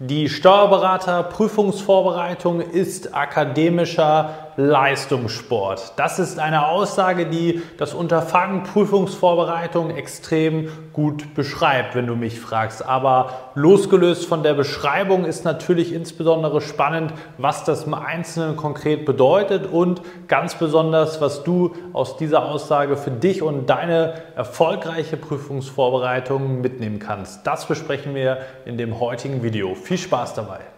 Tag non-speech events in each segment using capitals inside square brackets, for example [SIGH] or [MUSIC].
Die Steuerberater-Prüfungsvorbereitung ist akademischer Leistungssport. Das ist eine Aussage, die das Unterfangen Prüfungsvorbereitung extrem gut beschreibt, wenn du mich fragst. Aber losgelöst von der Beschreibung ist natürlich insbesondere spannend, was das im Einzelnen konkret bedeutet und ganz besonders, was du aus dieser Aussage für dich und deine erfolgreiche Prüfungsvorbereitung mitnehmen kannst. Das besprechen wir in dem heutigen Video. Viel Spaß dabei!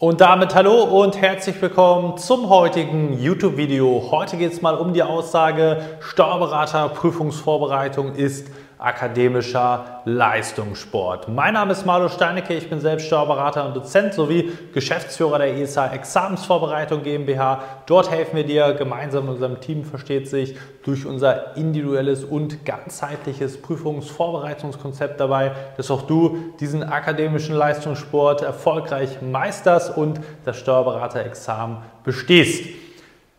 Und damit hallo und herzlich willkommen zum heutigen YouTube-Video. Heute geht es mal um die Aussage, Steuerberater Prüfungsvorbereitung ist akademischer Leistungssport. Mein Name ist Marlo Steinecke, ich bin selbst Steuerberater und Dozent sowie Geschäftsführer der ESA Examensvorbereitung GmbH. Dort helfen wir dir gemeinsam mit unserem Team, versteht sich, durch unser individuelles und ganzheitliches Prüfungsvorbereitungskonzept dabei, dass auch du diesen akademischen Leistungssport erfolgreich meisterst und das Steuerberaterexamen bestehst.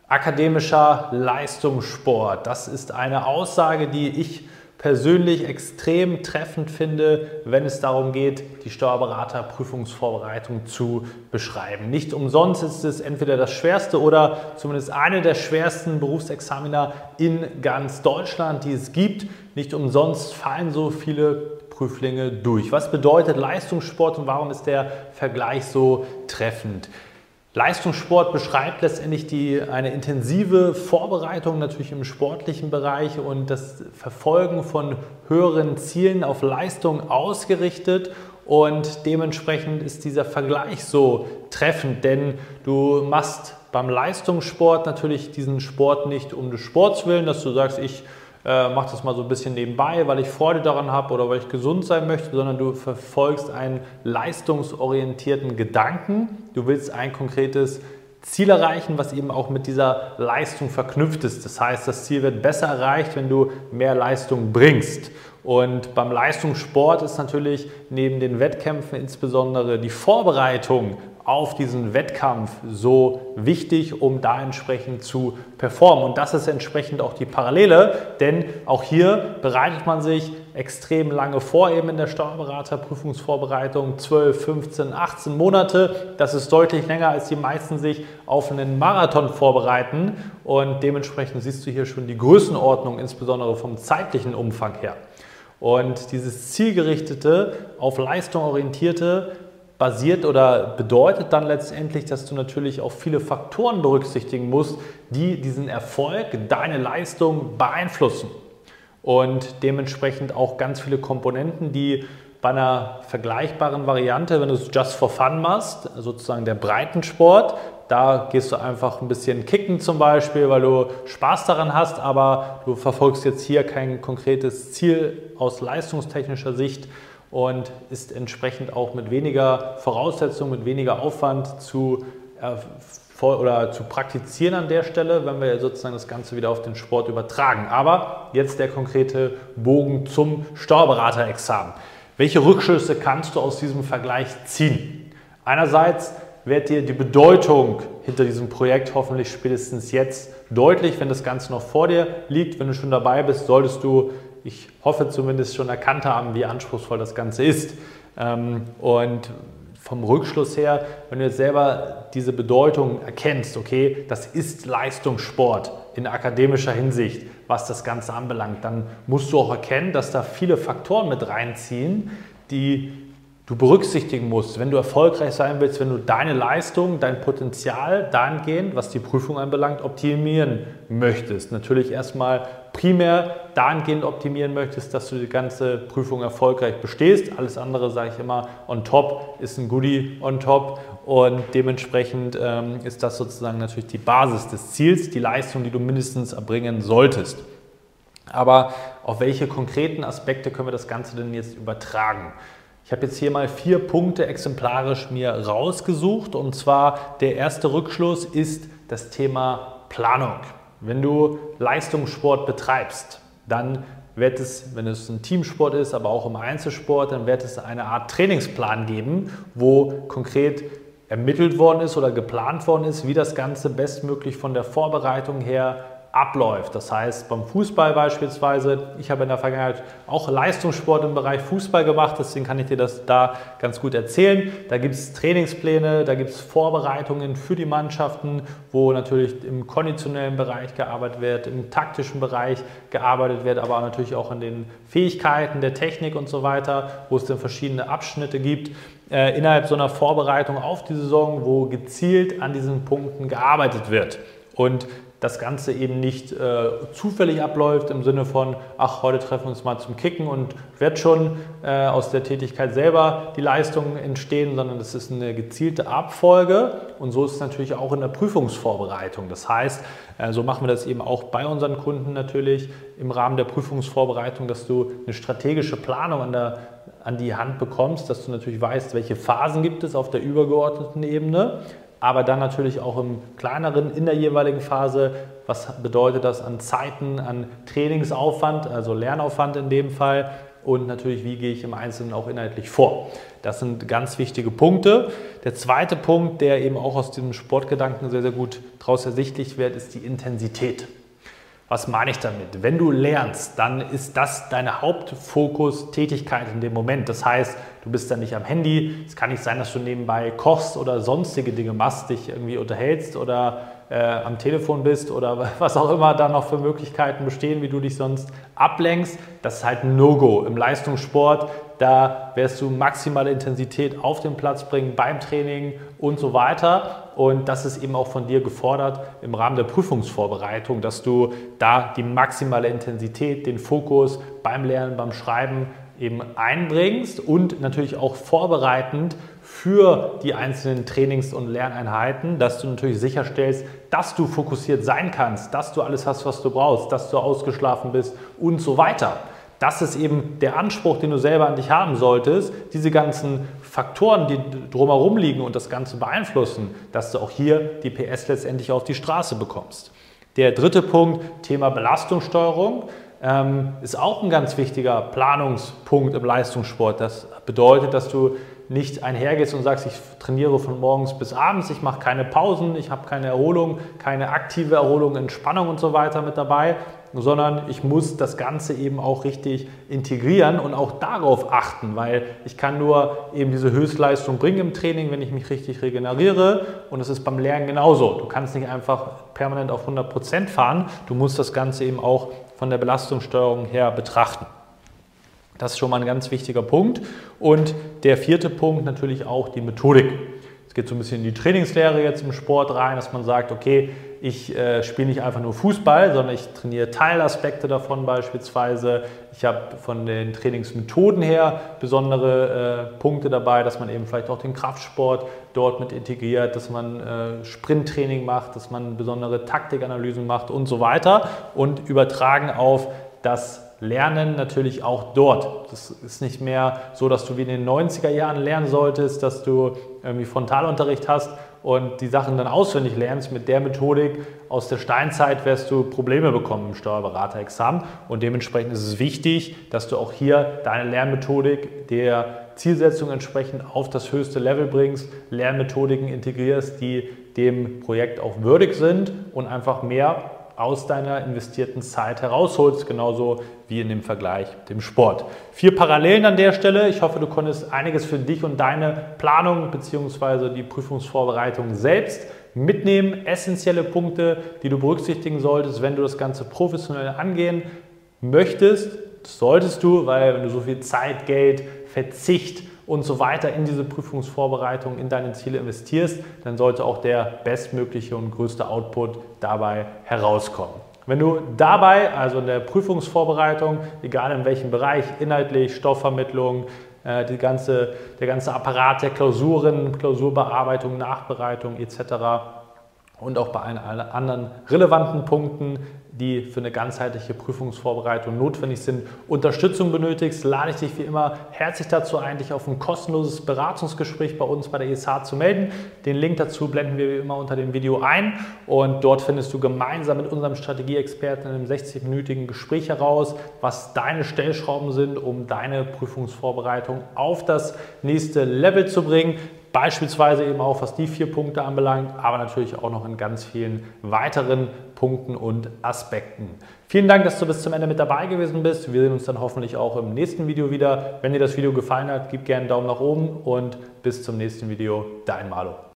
Akademischer Leistungssport, das ist eine Aussage, die ich persönlich extrem treffend finde, wenn es darum geht, die Steuerberaterprüfungsvorbereitung zu beschreiben. Nicht umsonst ist es entweder das schwerste oder zumindest eine der schwersten Berufsexaminer in ganz Deutschland, die es gibt. Nicht umsonst fallen so viele Prüflinge durch. Was bedeutet Leistungssport und warum ist der Vergleich so treffend? Leistungssport beschreibt letztendlich die, eine intensive Vorbereitung natürlich im sportlichen Bereich und das Verfolgen von höheren Zielen auf Leistung ausgerichtet. Und dementsprechend ist dieser Vergleich so treffend, denn du machst beim Leistungssport natürlich diesen Sport nicht um des Sports willen, dass du sagst, ich äh, mach das mal so ein bisschen nebenbei, weil ich Freude daran habe oder weil ich gesund sein möchte, sondern du verfolgst einen leistungsorientierten Gedanken. Du willst ein konkretes Ziel erreichen, was eben auch mit dieser Leistung verknüpft ist. Das heißt, das Ziel wird besser erreicht, wenn du mehr Leistung bringst. Und beim Leistungssport ist natürlich neben den Wettkämpfen insbesondere die Vorbereitung auf diesen Wettkampf so wichtig, um da entsprechend zu performen. Und das ist entsprechend auch die Parallele, denn auch hier bereitet man sich extrem lange vor, eben in der Steuerberaterprüfungsvorbereitung, 12, 15, 18 Monate. Das ist deutlich länger, als die meisten sich auf einen Marathon vorbereiten. Und dementsprechend siehst du hier schon die Größenordnung, insbesondere vom zeitlichen Umfang her. Und dieses zielgerichtete, auf Leistung orientierte basiert oder bedeutet dann letztendlich, dass du natürlich auch viele Faktoren berücksichtigen musst, die diesen Erfolg, deine Leistung beeinflussen. Und dementsprechend auch ganz viele Komponenten, die bei einer vergleichbaren Variante, wenn du es just for fun machst, sozusagen der Breitensport, da gehst du einfach ein bisschen kicken zum Beispiel, weil du Spaß daran hast, aber du verfolgst jetzt hier kein konkretes Ziel aus leistungstechnischer Sicht, und ist entsprechend auch mit weniger Voraussetzungen, mit weniger Aufwand zu, oder zu praktizieren an der Stelle, wenn wir sozusagen das Ganze wieder auf den Sport übertragen. Aber jetzt der konkrete Bogen zum Steuerberaterexamen. Welche Rückschlüsse kannst du aus diesem Vergleich ziehen? Einerseits wird dir die Bedeutung hinter diesem Projekt hoffentlich spätestens jetzt deutlich, wenn das Ganze noch vor dir liegt. Wenn du schon dabei bist, solltest du ich hoffe zumindest schon erkannt haben, wie anspruchsvoll das Ganze ist. Ähm, und vom Rückschluss her, wenn du jetzt selber diese Bedeutung erkennst, okay, das ist Leistungssport in akademischer Hinsicht, was das Ganze anbelangt, dann musst du auch erkennen, dass da viele Faktoren mit reinziehen, die du berücksichtigen musst, wenn du erfolgreich sein willst, wenn du deine Leistung, dein Potenzial dahingehend, was die Prüfung anbelangt, optimieren möchtest. Natürlich erstmal primär dahingehend optimieren möchtest, dass du die ganze Prüfung erfolgreich bestehst. Alles andere, sage ich immer, on top ist ein Goodie on top und dementsprechend ähm, ist das sozusagen natürlich die Basis des Ziels, die Leistung, die du mindestens erbringen solltest. Aber auf welche konkreten Aspekte können wir das Ganze denn jetzt übertragen? Ich habe jetzt hier mal vier Punkte exemplarisch mir rausgesucht und zwar der erste Rückschluss ist das Thema Planung. Wenn du Leistungssport betreibst, dann wird es, wenn es ein Teamsport ist, aber auch im Einzelsport, dann wird es eine Art Trainingsplan geben, wo konkret ermittelt worden ist oder geplant worden ist, wie das Ganze bestmöglich von der Vorbereitung her abläuft. Das heißt, beim Fußball beispielsweise, ich habe in der Vergangenheit auch Leistungssport im Bereich Fußball gemacht, deswegen kann ich dir das da ganz gut erzählen. Da gibt es Trainingspläne, da gibt es Vorbereitungen für die Mannschaften, wo natürlich im konditionellen Bereich gearbeitet wird, im taktischen Bereich gearbeitet wird, aber natürlich auch an den Fähigkeiten der Technik und so weiter, wo es dann verschiedene Abschnitte gibt äh, innerhalb so einer Vorbereitung auf die Saison, wo gezielt an diesen Punkten gearbeitet wird. Und das Ganze eben nicht äh, zufällig abläuft im Sinne von, ach, heute treffen wir uns mal zum Kicken und wird schon äh, aus der Tätigkeit selber die Leistung entstehen, sondern es ist eine gezielte Abfolge und so ist es natürlich auch in der Prüfungsvorbereitung. Das heißt, äh, so machen wir das eben auch bei unseren Kunden natürlich im Rahmen der Prüfungsvorbereitung, dass du eine strategische Planung an, der, an die Hand bekommst, dass du natürlich weißt, welche Phasen gibt es auf der übergeordneten Ebene, aber dann natürlich auch im kleineren in der jeweiligen Phase. Was bedeutet das an Zeiten, an Trainingsaufwand, also Lernaufwand in dem Fall und natürlich, wie gehe ich im Einzelnen auch inhaltlich vor. Das sind ganz wichtige Punkte. Der zweite Punkt, der eben auch aus diesem Sportgedanken sehr, sehr gut daraus ersichtlich wird, ist die Intensität. Was meine ich damit? Wenn du lernst, dann ist das deine Hauptfokus-Tätigkeit in dem Moment. Das heißt, du bist dann nicht am Handy. Es kann nicht sein, dass du nebenbei kochst oder sonstige Dinge machst, dich irgendwie unterhältst oder äh, am Telefon bist oder [LAUGHS] was auch immer da noch für Möglichkeiten bestehen, wie du dich sonst ablenkst. Das ist halt ein No-Go im Leistungssport. Da wirst du maximale Intensität auf den Platz bringen beim Training und so weiter. Und das ist eben auch von dir gefordert im Rahmen der Prüfungsvorbereitung, dass du da die maximale Intensität, den Fokus beim Lernen, beim Schreiben eben einbringst und natürlich auch vorbereitend für die einzelnen Trainings- und Lerneinheiten, dass du natürlich sicherstellst, dass du fokussiert sein kannst, dass du alles hast, was du brauchst, dass du ausgeschlafen bist und so weiter. Das ist eben der Anspruch, den du selber an dich haben solltest, diese ganzen Faktoren, die drumherum liegen und das Ganze beeinflussen, dass du auch hier die PS letztendlich auf die Straße bekommst. Der dritte Punkt, Thema Belastungssteuerung, ähm, ist auch ein ganz wichtiger Planungspunkt im Leistungssport. Das bedeutet, dass du nicht einhergehst und sagst, ich trainiere von morgens bis abends, ich mache keine Pausen, ich habe keine Erholung, keine aktive Erholung, Entspannung und so weiter mit dabei, sondern ich muss das Ganze eben auch richtig integrieren und auch darauf achten, weil ich kann nur eben diese Höchstleistung bringen im Training, wenn ich mich richtig regeneriere und es ist beim Lernen genauso. Du kannst nicht einfach permanent auf 100 Prozent fahren, du musst das Ganze eben auch von der Belastungssteuerung her betrachten. Das ist schon mal ein ganz wichtiger Punkt. Und der vierte Punkt natürlich auch die Methodik. Es geht so ein bisschen in die Trainingslehre jetzt im Sport rein, dass man sagt, okay, ich äh, spiele nicht einfach nur Fußball, sondern ich trainiere Teilaspekte davon beispielsweise. Ich habe von den Trainingsmethoden her besondere äh, Punkte dabei, dass man eben vielleicht auch den Kraftsport dort mit integriert, dass man äh, Sprinttraining macht, dass man besondere Taktikanalysen macht und so weiter und übertragen auf das Lernen natürlich auch dort. Das ist nicht mehr so, dass du wie in den 90er Jahren lernen solltest, dass du irgendwie Frontalunterricht hast und die Sachen dann auswendig lernst. Mit der Methodik aus der Steinzeit wirst du Probleme bekommen im Steuerberaterexamen und dementsprechend ist es wichtig, dass du auch hier deine Lernmethodik der Zielsetzung entsprechend auf das höchste Level bringst, Lernmethodiken integrierst, die dem Projekt auch würdig sind und einfach mehr aus deiner investierten Zeit herausholst, genauso wie in dem Vergleich dem Sport. Vier Parallelen an der Stelle. Ich hoffe, du konntest einiges für dich und deine Planung bzw. die Prüfungsvorbereitung selbst mitnehmen. Essentielle Punkte, die du berücksichtigen solltest, wenn du das Ganze professionell angehen möchtest. Das solltest du, weil wenn du so viel Zeit, Geld, Verzicht und so weiter in diese Prüfungsvorbereitung, in deine Ziele investierst, dann sollte auch der bestmögliche und größte Output dabei herauskommen. Wenn du dabei, also in der Prüfungsvorbereitung, egal in welchem Bereich, inhaltlich, Stoffvermittlung, äh, die ganze, der ganze Apparat der Klausuren, Klausurbearbeitung, Nachbereitung etc. und auch bei allen anderen relevanten Punkten die für eine ganzheitliche Prüfungsvorbereitung notwendig sind, Unterstützung benötigst, lade ich dich wie immer herzlich dazu ein, dich auf ein kostenloses Beratungsgespräch bei uns bei der ESH zu melden. Den Link dazu blenden wir wie immer unter dem Video ein und dort findest du gemeinsam mit unserem Strategieexperten in einem 60-minütigen Gespräch heraus, was deine Stellschrauben sind, um deine Prüfungsvorbereitung auf das nächste Level zu bringen. Beispielsweise eben auch, was die vier Punkte anbelangt, aber natürlich auch noch in ganz vielen weiteren Punkten und Aspekten. Vielen Dank, dass du bis zum Ende mit dabei gewesen bist. Wir sehen uns dann hoffentlich auch im nächsten Video wieder. Wenn dir das Video gefallen hat, gib gerne einen Daumen nach oben und bis zum nächsten Video. Dein Malo.